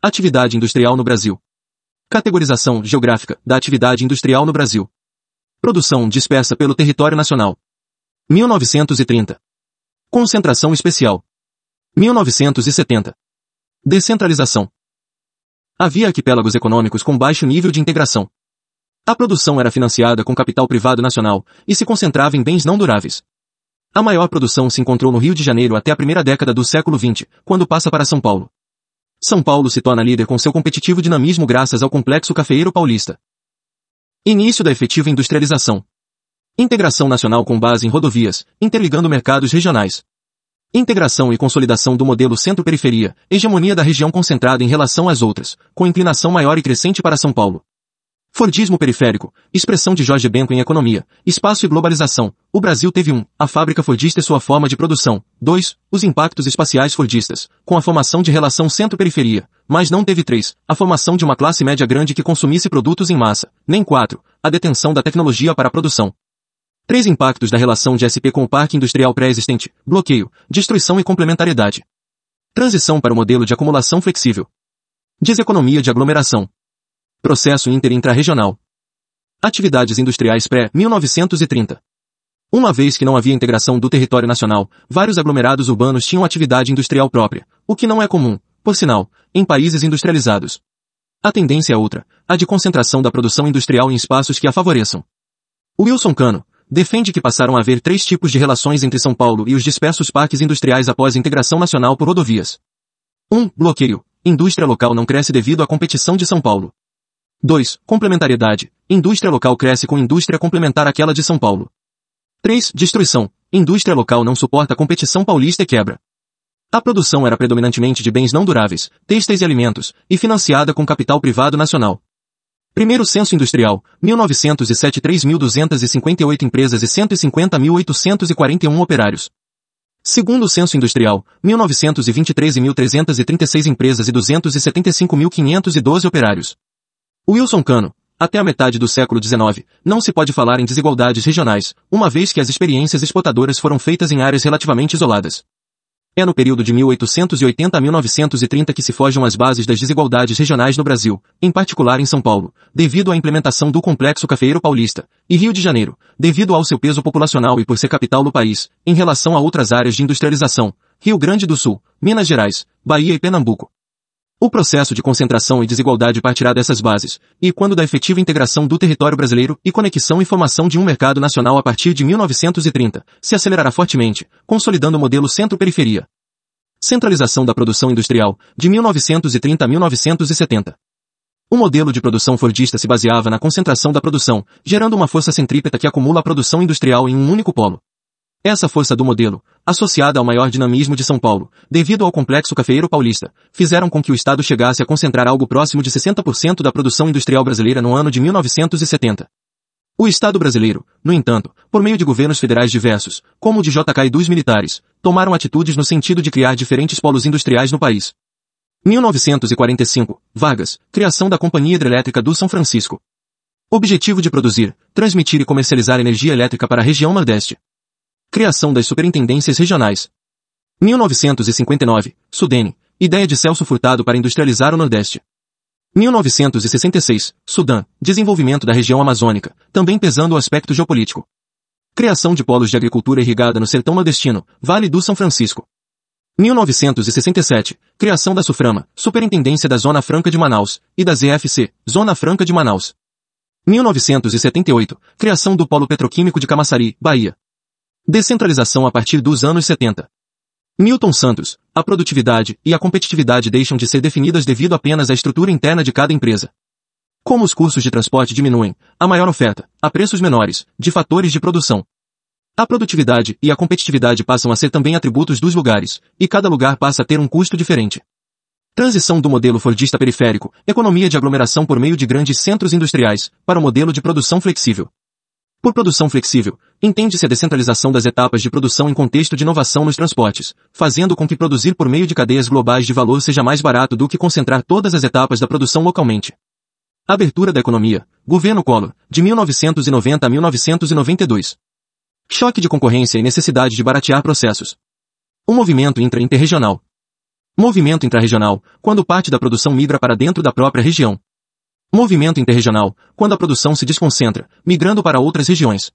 Atividade industrial no Brasil. Categorização geográfica da atividade industrial no Brasil. Produção dispersa pelo território nacional. 1930. Concentração especial. 1970. Descentralização. Havia arquipélagos econômicos com baixo nível de integração. A produção era financiada com capital privado nacional e se concentrava em bens não duráveis. A maior produção se encontrou no Rio de Janeiro até a primeira década do século XX, quando passa para São Paulo. São Paulo se torna líder com seu competitivo dinamismo graças ao complexo cafeeiro paulista. Início da efetiva industrialização. Integração nacional com base em rodovias, interligando mercados regionais. Integração e consolidação do modelo centro-periferia, hegemonia da região concentrada em relação às outras, com inclinação maior e crescente para São Paulo. Fordismo periférico, expressão de Jorge Benko em economia, espaço e globalização. O Brasil teve um, a fábrica Fordista e sua forma de produção. 2. Os impactos espaciais Fordistas, com a formação de relação centro-periferia. Mas não teve 3. A formação de uma classe média grande que consumisse produtos em massa. Nem 4. A detenção da tecnologia para a produção. Três impactos da relação de SP com o parque industrial pré-existente. Bloqueio, destruição e complementariedade. Transição para o modelo de acumulação flexível. Deseconomia de aglomeração. Processo inter-intra-regional. Atividades industriais pré-1930. Uma vez que não havia integração do território nacional, vários aglomerados urbanos tinham atividade industrial própria, o que não é comum, por sinal, em países industrializados. A tendência é outra, a de concentração da produção industrial em espaços que a favoreçam. Wilson Cano defende que passaram a haver três tipos de relações entre São Paulo e os dispersos parques industriais após a integração nacional por rodovias. 1. Um, bloqueio. Indústria local não cresce devido à competição de São Paulo. 2. Complementariedade. Indústria local cresce com indústria complementar àquela de São Paulo. 3. Destruição. Indústria local não suporta a competição paulista e quebra. A produção era predominantemente de bens não duráveis, têxteis e alimentos, e financiada com capital privado nacional. Primeiro Censo Industrial, 1907 3.258 empresas e 150.841 operários. Segundo Censo Industrial, 1923 1.336 empresas e 275.512 operários. Wilson Cano, até a metade do século XIX, não se pode falar em desigualdades regionais, uma vez que as experiências exportadoras foram feitas em áreas relativamente isoladas. É no período de 1880 a 1930 que se forjam as bases das desigualdades regionais no Brasil, em particular em São Paulo, devido à implementação do complexo cafeeiro paulista, e Rio de Janeiro, devido ao seu peso populacional e por ser capital do país, em relação a outras áreas de industrialização, Rio Grande do Sul, Minas Gerais, Bahia e Pernambuco. O processo de concentração e desigualdade partirá dessas bases, e quando da efetiva integração do território brasileiro e conexão e formação de um mercado nacional a partir de 1930, se acelerará fortemente, consolidando o modelo centro-periferia. Centralização da produção industrial, de 1930 a 1970. O modelo de produção fordista se baseava na concentração da produção, gerando uma força centrípeta que acumula a produção industrial em um único polo. Essa força do modelo, associada ao maior dinamismo de São Paulo, devido ao complexo cafeeiro paulista, fizeram com que o Estado chegasse a concentrar algo próximo de 60% da produção industrial brasileira no ano de 1970. O Estado brasileiro, no entanto, por meio de governos federais diversos, como o de JK e dos militares, tomaram atitudes no sentido de criar diferentes polos industriais no país. 1945, Vargas, criação da Companhia Hidrelétrica do São Francisco. Objetivo de produzir, transmitir e comercializar energia elétrica para a região Nordeste. Criação das Superintendências Regionais. 1959, Sudene. Ideia de Celso Furtado para industrializar o Nordeste. 1966, Sudã. Desenvolvimento da região amazônica, também pesando o aspecto geopolítico. Criação de polos de agricultura irrigada no sertão nordestino, Vale do São Francisco. 1967, criação da Suframa, Superintendência da Zona Franca de Manaus, e da ZFC, Zona Franca de Manaus. 1978, criação do Polo Petroquímico de Camaçari, Bahia. Descentralização a partir dos anos 70. Milton Santos, a produtividade e a competitividade deixam de ser definidas devido apenas à estrutura interna de cada empresa. Como os custos de transporte diminuem, a maior oferta, a preços menores, de fatores de produção. A produtividade e a competitividade passam a ser também atributos dos lugares, e cada lugar passa a ter um custo diferente. Transição do modelo fordista periférico, economia de aglomeração por meio de grandes centros industriais, para o modelo de produção flexível. Por produção flexível, entende-se a descentralização das etapas de produção em contexto de inovação nos transportes, fazendo com que produzir por meio de cadeias globais de valor seja mais barato do que concentrar todas as etapas da produção localmente. Abertura da economia. Governo Collor, de 1990 a 1992. Choque de concorrência e necessidade de baratear processos. O movimento intra-interregional. Movimento intrarregional, quando parte da produção migra para dentro da própria região. Movimento interregional, quando a produção se desconcentra, migrando para outras regiões.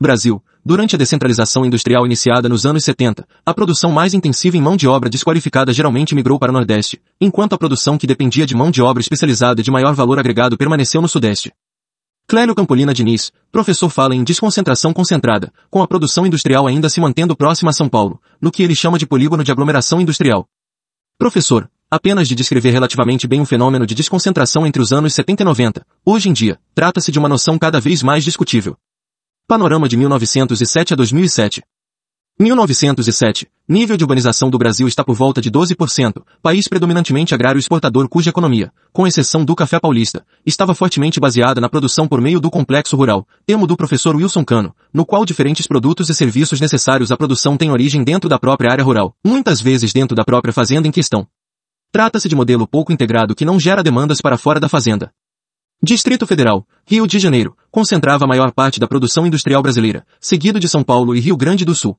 Brasil, durante a descentralização industrial iniciada nos anos 70, a produção mais intensiva em mão de obra desqualificada geralmente migrou para o Nordeste, enquanto a produção que dependia de mão de obra especializada de maior valor agregado permaneceu no Sudeste. Clélio Campolina Diniz, professor fala em desconcentração concentrada, com a produção industrial ainda se mantendo próxima a São Paulo, no que ele chama de polígono de aglomeração industrial. Professor, apenas de descrever relativamente bem o fenômeno de desconcentração entre os anos 70 e 90, hoje em dia, trata-se de uma noção cada vez mais discutível. Panorama de 1907 a 2007. 1907. Nível de urbanização do Brasil está por volta de 12%, país predominantemente agrário exportador cuja economia, com exceção do café paulista, estava fortemente baseada na produção por meio do complexo rural, termo do professor Wilson Cano, no qual diferentes produtos e serviços necessários à produção têm origem dentro da própria área rural, muitas vezes dentro da própria fazenda em questão. Trata-se de modelo pouco integrado que não gera demandas para fora da fazenda. Distrito Federal, Rio de Janeiro, concentrava a maior parte da produção industrial brasileira, seguido de São Paulo e Rio Grande do Sul.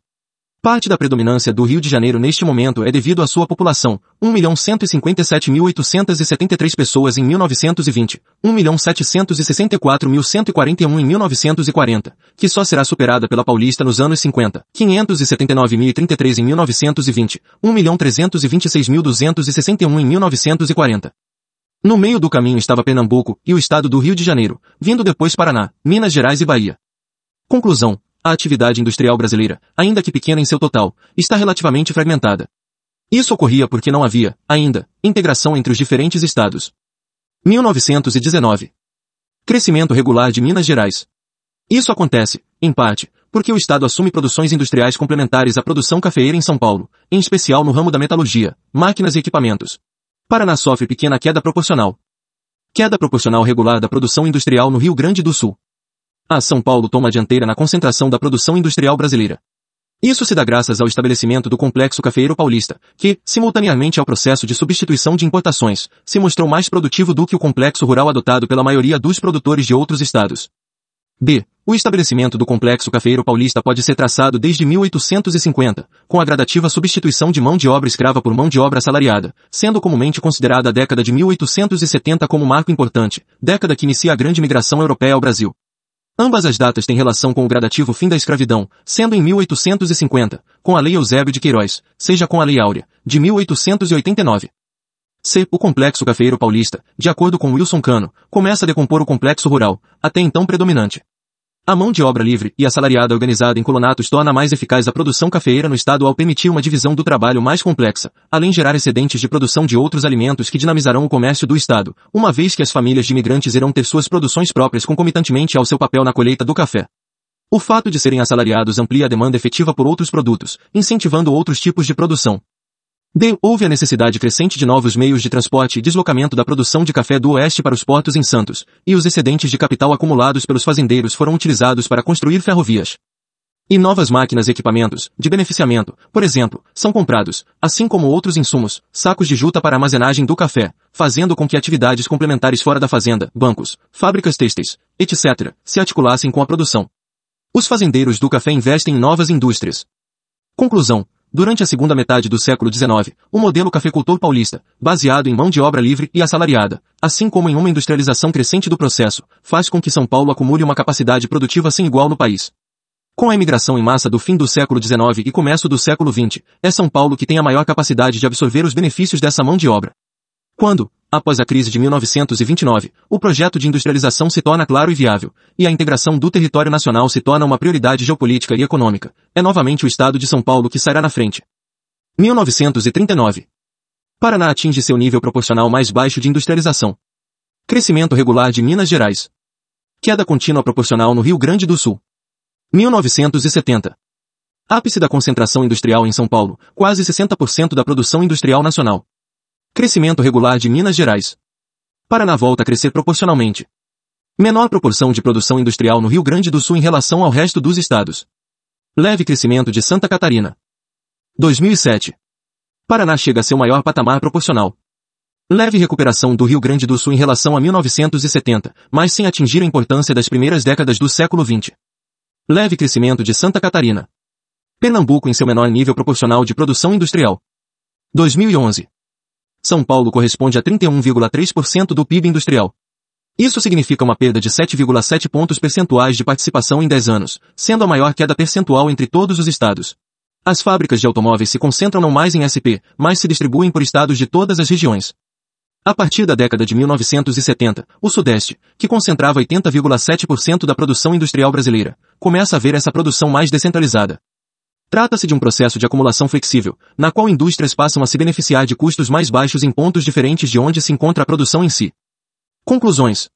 Parte da predominância do Rio de Janeiro neste momento é devido à sua população, 1.157.873 pessoas em 1920, 1.764.141 em 1940, que só será superada pela paulista nos anos 50, 579.033 em 1920, 1.326.261 em 1940. No meio do caminho estava Pernambuco e o estado do Rio de Janeiro, vindo depois Paraná, Minas Gerais e Bahia. Conclusão. A atividade industrial brasileira, ainda que pequena em seu total, está relativamente fragmentada. Isso ocorria porque não havia, ainda, integração entre os diferentes estados. 1919. Crescimento regular de Minas Gerais. Isso acontece, em parte, porque o Estado assume produções industriais complementares à produção cafeeira em São Paulo, em especial no ramo da metalurgia, máquinas e equipamentos. Paraná sofre pequena queda proporcional. Queda proporcional regular da produção industrial no Rio Grande do Sul. A São Paulo toma a dianteira na concentração da produção industrial brasileira. Isso se dá graças ao estabelecimento do complexo cafeeiro paulista, que, simultaneamente ao processo de substituição de importações, se mostrou mais produtivo do que o complexo rural adotado pela maioria dos produtores de outros estados. B. O estabelecimento do complexo cafeiro paulista pode ser traçado desde 1850, com a gradativa substituição de mão de obra escrava por mão de obra assalariada, sendo comumente considerada a década de 1870 como marco importante, década que inicia a grande migração europeia ao Brasil. Ambas as datas têm relação com o gradativo fim da escravidão, sendo em 1850, com a Lei Eusébio de Queiroz, seja com a Lei Áurea, de 1889. C. O complexo cafeiro paulista, de acordo com Wilson Cano, começa a decompor o complexo rural, até então predominante. A mão de obra livre e assalariada organizada em colonatos torna mais eficaz a produção cafeeira no estado ao permitir uma divisão do trabalho mais complexa, além gerar excedentes de produção de outros alimentos que dinamizarão o comércio do estado, uma vez que as famílias de imigrantes irão ter suas produções próprias concomitantemente ao seu papel na colheita do café. O fato de serem assalariados amplia a demanda efetiva por outros produtos, incentivando outros tipos de produção, D. Houve a necessidade crescente de novos meios de transporte e deslocamento da produção de café do Oeste para os portos em Santos, e os excedentes de capital acumulados pelos fazendeiros foram utilizados para construir ferrovias. E novas máquinas e equipamentos, de beneficiamento, por exemplo, são comprados, assim como outros insumos, sacos de juta para armazenagem do café, fazendo com que atividades complementares fora da fazenda, bancos, fábricas têxteis, etc., se articulassem com a produção. Os fazendeiros do café investem em novas indústrias. Conclusão. Durante a segunda metade do século XIX, o modelo cafeicultor paulista, baseado em mão de obra livre e assalariada, assim como em uma industrialização crescente do processo, faz com que São Paulo acumule uma capacidade produtiva sem igual no país. Com a imigração em massa do fim do século XIX e começo do século XX, é São Paulo que tem a maior capacidade de absorver os benefícios dessa mão de obra. Quando, após a crise de 1929, o projeto de industrialização se torna claro e viável, e a integração do território nacional se torna uma prioridade geopolítica e econômica, é novamente o estado de São Paulo que sairá na frente. 1939. Paraná atinge seu nível proporcional mais baixo de industrialização. Crescimento regular de Minas Gerais. Queda contínua proporcional no Rio Grande do Sul. 1970. Ápice da concentração industrial em São Paulo, quase 60% da produção industrial nacional. Crescimento regular de Minas Gerais. Paraná volta a crescer proporcionalmente. Menor proporção de produção industrial no Rio Grande do Sul em relação ao resto dos estados. Leve crescimento de Santa Catarina. 2007. Paraná chega a seu maior patamar proporcional. Leve recuperação do Rio Grande do Sul em relação a 1970, mas sem atingir a importância das primeiras décadas do século XX. Leve crescimento de Santa Catarina. Pernambuco em seu menor nível proporcional de produção industrial. 2011. São Paulo corresponde a 31,3% do PIB industrial. Isso significa uma perda de 7,7 pontos percentuais de participação em 10 anos, sendo a maior queda percentual entre todos os estados. As fábricas de automóveis se concentram não mais em SP, mas se distribuem por estados de todas as regiões. A partir da década de 1970, o Sudeste, que concentrava 80,7% da produção industrial brasileira, começa a ver essa produção mais descentralizada. Trata-se de um processo de acumulação flexível, na qual indústrias passam a se beneficiar de custos mais baixos em pontos diferentes de onde se encontra a produção em si. Conclusões.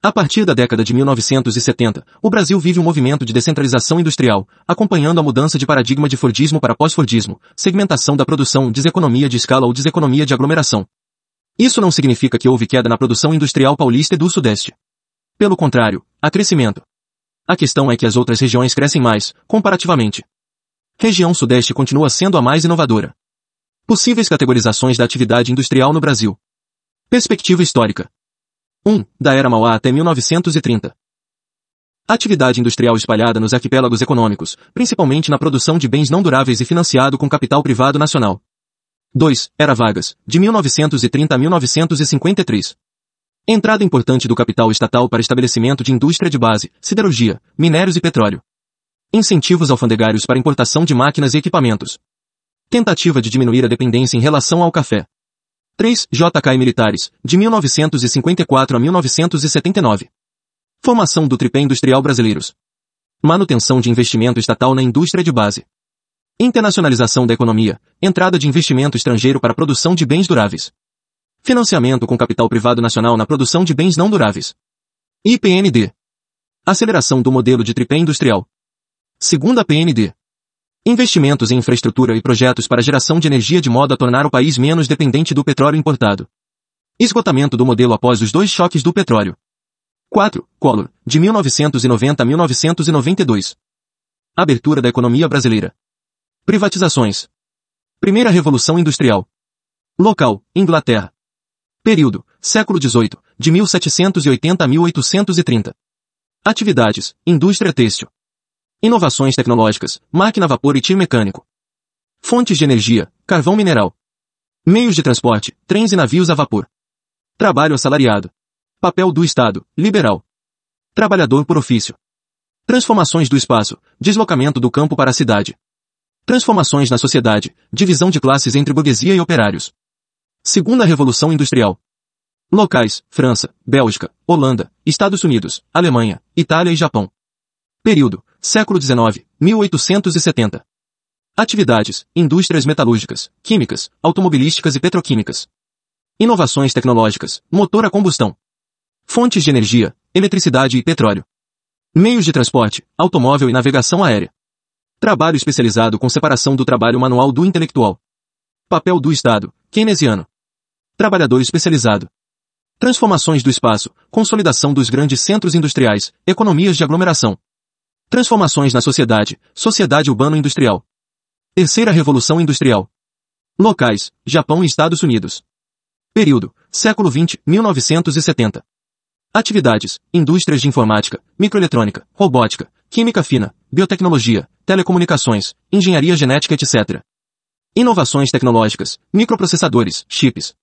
A partir da década de 1970, o Brasil vive um movimento de descentralização industrial, acompanhando a mudança de paradigma de Fordismo para pós-Fordismo, segmentação da produção, deseconomia de escala ou deseconomia de aglomeração. Isso não significa que houve queda na produção industrial paulista e do Sudeste. Pelo contrário, há crescimento. A questão é que as outras regiões crescem mais, comparativamente. Região Sudeste continua sendo a mais inovadora. Possíveis categorizações da atividade industrial no Brasil. Perspectiva histórica. 1. Da era Mauá até 1930. Atividade industrial espalhada nos arquipélagos econômicos, principalmente na produção de bens não duráveis e financiado com capital privado nacional. 2. Era Vargas, de 1930 a 1953. Entrada importante do capital estatal para estabelecimento de indústria de base, siderurgia, minérios e petróleo. Incentivos alfandegários para importação de máquinas e equipamentos. Tentativa de diminuir a dependência em relação ao café. 3. JK Militares, de 1954 a 1979. Formação do tripé industrial brasileiros. Manutenção de investimento estatal na indústria de base. Internacionalização da economia, entrada de investimento estrangeiro para a produção de bens duráveis. Financiamento com capital privado nacional na produção de bens não duráveis. IPND. Aceleração do modelo de tripé industrial. Segunda PND. Investimentos em infraestrutura e projetos para geração de energia de modo a tornar o país menos dependente do petróleo importado. Esgotamento do modelo após os dois choques do petróleo. 4. Collor, de 1990 a 1992. Abertura da economia brasileira. Privatizações. Primeira Revolução Industrial. Local, Inglaterra. Período, século XVIII, de 1780 a 1830. Atividades, indústria têxtil. Inovações tecnológicas, máquina a vapor e tiro mecânico. Fontes de energia, carvão mineral. Meios de transporte, trens e navios a vapor. Trabalho assalariado. Papel do Estado, liberal. Trabalhador por ofício. Transformações do espaço, deslocamento do campo para a cidade. Transformações na sociedade, divisão de classes entre burguesia e operários. Segunda Revolução Industrial. Locais, França, Bélgica, Holanda, Estados Unidos, Alemanha, Itália e Japão. Período, Século XIX, 1870. Atividades, indústrias metalúrgicas, químicas, automobilísticas e petroquímicas. Inovações tecnológicas, motor a combustão. Fontes de energia, eletricidade e petróleo. Meios de transporte, automóvel e navegação aérea. Trabalho especializado com separação do trabalho manual do intelectual. Papel do Estado, keynesiano. Trabalhador especializado. Transformações do espaço, consolidação dos grandes centros industriais, economias de aglomeração. Transformações na sociedade, sociedade urbano-industrial. Terceira Revolução Industrial. Locais, Japão e Estados Unidos. Período, século XX, 1970. Atividades, indústrias de informática, microeletrônica, robótica, química fina, biotecnologia, telecomunicações, engenharia genética etc. Inovações tecnológicas, microprocessadores, chips.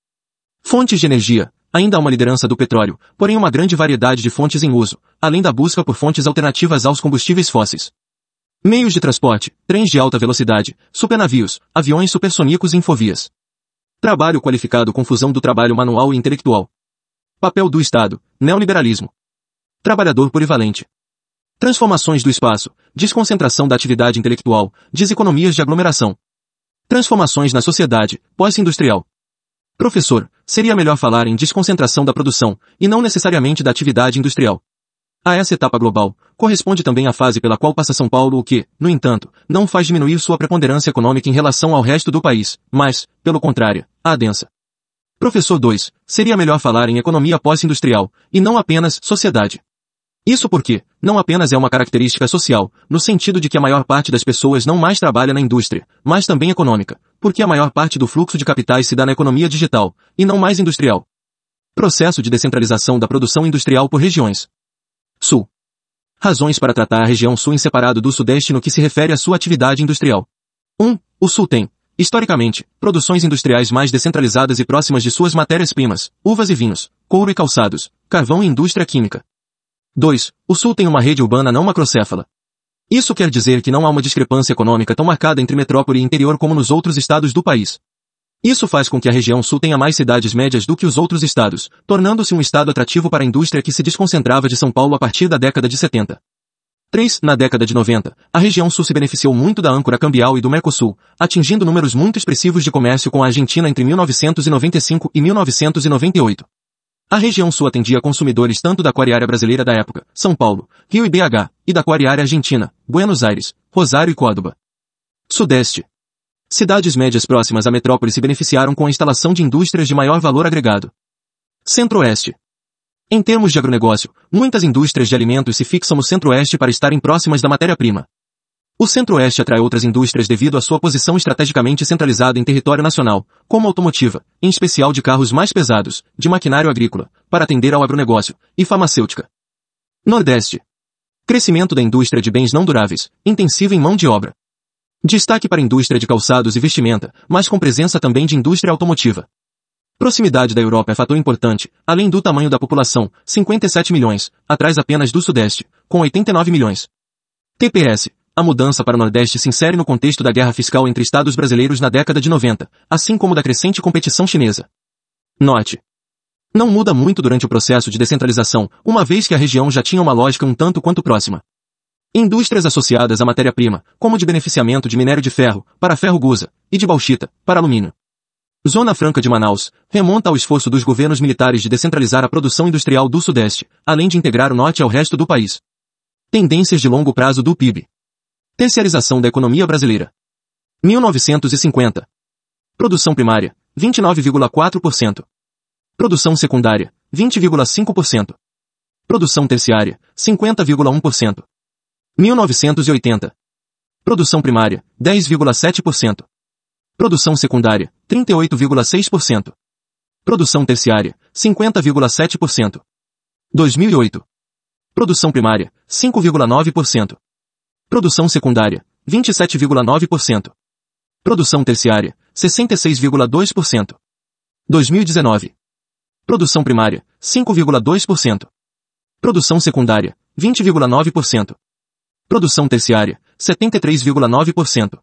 Fontes de energia, Ainda há uma liderança do petróleo, porém uma grande variedade de fontes em uso, além da busca por fontes alternativas aos combustíveis fósseis. Meios de transporte, trens de alta velocidade, supernavios, aviões supersônicos e infovias. Trabalho qualificado com fusão do trabalho manual e intelectual. Papel do Estado, neoliberalismo. Trabalhador polivalente. Transformações do espaço, desconcentração da atividade intelectual, deseconomias de aglomeração. Transformações na sociedade, pós-industrial. Professor, seria melhor falar em desconcentração da produção, e não necessariamente da atividade industrial. A essa etapa global, corresponde também a fase pela qual passa São Paulo o que, no entanto, não faz diminuir sua preponderância econômica em relação ao resto do país, mas, pelo contrário, a densa. Professor 2, seria melhor falar em economia pós-industrial, e não apenas sociedade. Isso porque, não apenas é uma característica social, no sentido de que a maior parte das pessoas não mais trabalha na indústria, mas também econômica, porque a maior parte do fluxo de capitais se dá na economia digital, e não mais industrial. Processo de descentralização da produção industrial por regiões. Sul. Razões para tratar a região Sul em separado do Sudeste no que se refere à sua atividade industrial. 1. Um, o Sul tem, Historicamente, produções industriais mais descentralizadas e próximas de suas matérias-primas, uvas e vinhos, couro e calçados, carvão e indústria química. 2. O Sul tem uma rede urbana não macrocéfala. Isso quer dizer que não há uma discrepância econômica tão marcada entre metrópole e interior como nos outros estados do país. Isso faz com que a região sul tenha mais cidades médias do que os outros estados, tornando-se um estado atrativo para a indústria que se desconcentrava de São Paulo a partir da década de 70. 3. Na década de 90, a região sul se beneficiou muito da âncora cambial e do Mercosul, atingindo números muito expressivos de comércio com a Argentina entre 1995 e 1998. A região sul atendia consumidores tanto da aquariária brasileira da época, São Paulo, Rio e BH, e da aquariária argentina, Buenos Aires, Rosário e Córdoba. Sudeste. Cidades médias próximas à metrópole se beneficiaram com a instalação de indústrias de maior valor agregado. Centro-Oeste. Em termos de agronegócio, muitas indústrias de alimentos se fixam no Centro-Oeste para estarem próximas da matéria-prima. O Centro-Oeste atrai outras indústrias devido à sua posição estrategicamente centralizada em território nacional, como automotiva, em especial de carros mais pesados, de maquinário agrícola, para atender ao agronegócio, e farmacêutica. Nordeste. Crescimento da indústria de bens não duráveis, intensiva em mão de obra. Destaque para a indústria de calçados e vestimenta, mas com presença também de indústria automotiva. Proximidade da Europa é fator importante, além do tamanho da população, 57 milhões, atrás apenas do Sudeste, com 89 milhões. TPS. A mudança para o Nordeste se insere no contexto da guerra fiscal entre estados brasileiros na década de 90, assim como da crescente competição chinesa. Note. Não muda muito durante o processo de descentralização, uma vez que a região já tinha uma lógica um tanto quanto próxima. Indústrias associadas à matéria-prima, como de beneficiamento de minério de ferro, para ferro gusa, e de bauxita, para alumínio. Zona Franca de Manaus, remonta ao esforço dos governos militares de descentralizar a produção industrial do Sudeste, além de integrar o Norte ao resto do país. Tendências de longo prazo do PIB. Terciarização da economia brasileira. 1950. Produção primária, 29,4%. Produção secundária, 20,5%. Produção terciária, 50,1%. 1980. Produção primária, 10,7%. Produção secundária, 38,6%. Produção terciária, 50,7%. 2008. Produção primária, 5,9%. Produção secundária, 27,9%. Produção terciária, 66,2%. 2019. Produção primária, 5,2%. Produção secundária, 20,9%. Produção terciária, 73,9%.